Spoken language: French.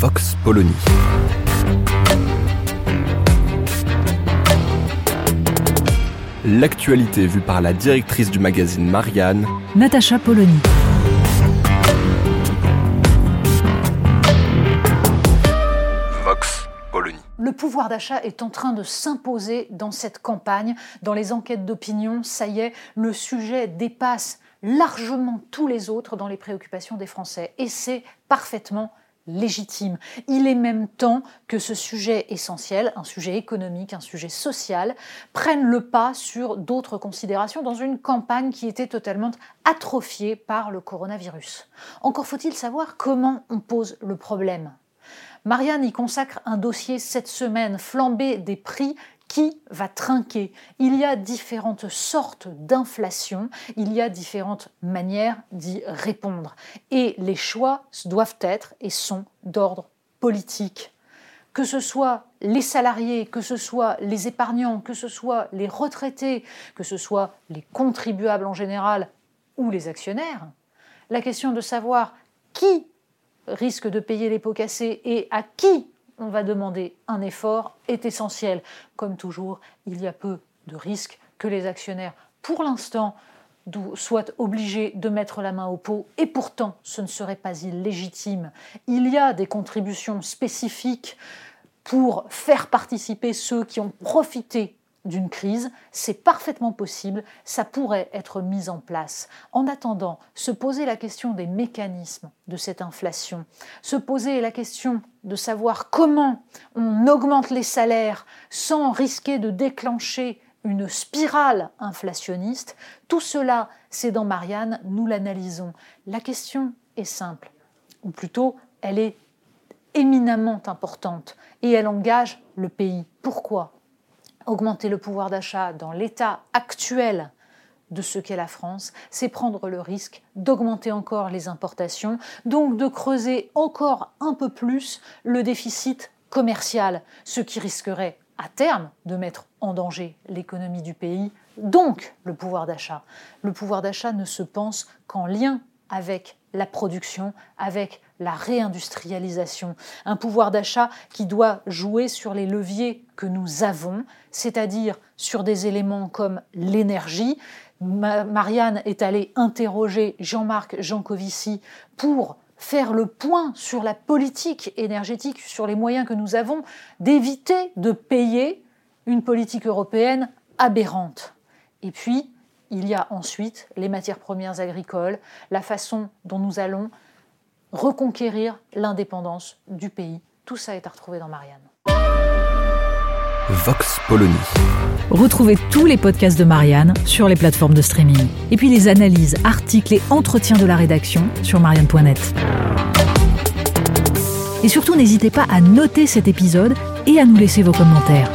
Vox Polony. L'actualité vue par la directrice du magazine Marianne, Natacha Polony. Vox Polony. Le pouvoir d'achat est en train de s'imposer dans cette campagne. Dans les enquêtes d'opinion, ça y est, le sujet dépasse largement tous les autres dans les préoccupations des Français. Et c'est parfaitement légitime. Il est même temps que ce sujet essentiel, un sujet économique, un sujet social, prenne le pas sur d'autres considérations dans une campagne qui était totalement atrophiée par le coronavirus. Encore faut-il savoir comment on pose le problème. Marianne y consacre un dossier cette semaine, flambé des prix qui va trinquer. Il y a différentes sortes d'inflation, il y a différentes manières d'y répondre. Et les choix doivent être et sont d'ordre politique. Que ce soit les salariés, que ce soit les épargnants, que ce soit les retraités, que ce soit les contribuables en général ou les actionnaires, la question de savoir qui risque de payer les pots cassés et à qui on va demander un effort est essentiel. Comme toujours, il y a peu de risques que les actionnaires, pour l'instant, soient obligés de mettre la main au pot, et pourtant ce ne serait pas illégitime. Il y a des contributions spécifiques pour faire participer ceux qui ont profité d'une crise, c'est parfaitement possible, ça pourrait être mis en place. En attendant, se poser la question des mécanismes de cette inflation, se poser la question de savoir comment on augmente les salaires sans risquer de déclencher une spirale inflationniste, tout cela, c'est dans Marianne, nous l'analysons. La question est simple, ou plutôt, elle est éminemment importante, et elle engage le pays. Pourquoi? Augmenter le pouvoir d'achat dans l'état actuel de ce qu'est la France, c'est prendre le risque d'augmenter encore les importations, donc de creuser encore un peu plus le déficit commercial, ce qui risquerait à terme de mettre en danger l'économie du pays, donc le pouvoir d'achat. Le pouvoir d'achat ne se pense qu'en lien avec la production, avec la réindustrialisation. Un pouvoir d'achat qui doit jouer sur les leviers que nous avons, c'est-à-dire sur des éléments comme l'énergie. Marianne est allée interroger Jean-Marc Jancovici pour faire le point sur la politique énergétique, sur les moyens que nous avons d'éviter de payer une politique européenne aberrante. Et puis, il y a ensuite les matières premières agricoles, la façon dont nous allons reconquérir l'indépendance du pays. Tout ça est à retrouver dans Marianne. Vox Polony. Retrouvez tous les podcasts de Marianne sur les plateformes de streaming. Et puis les analyses, articles et entretiens de la rédaction sur marianne.net. Et surtout, n'hésitez pas à noter cet épisode et à nous laisser vos commentaires.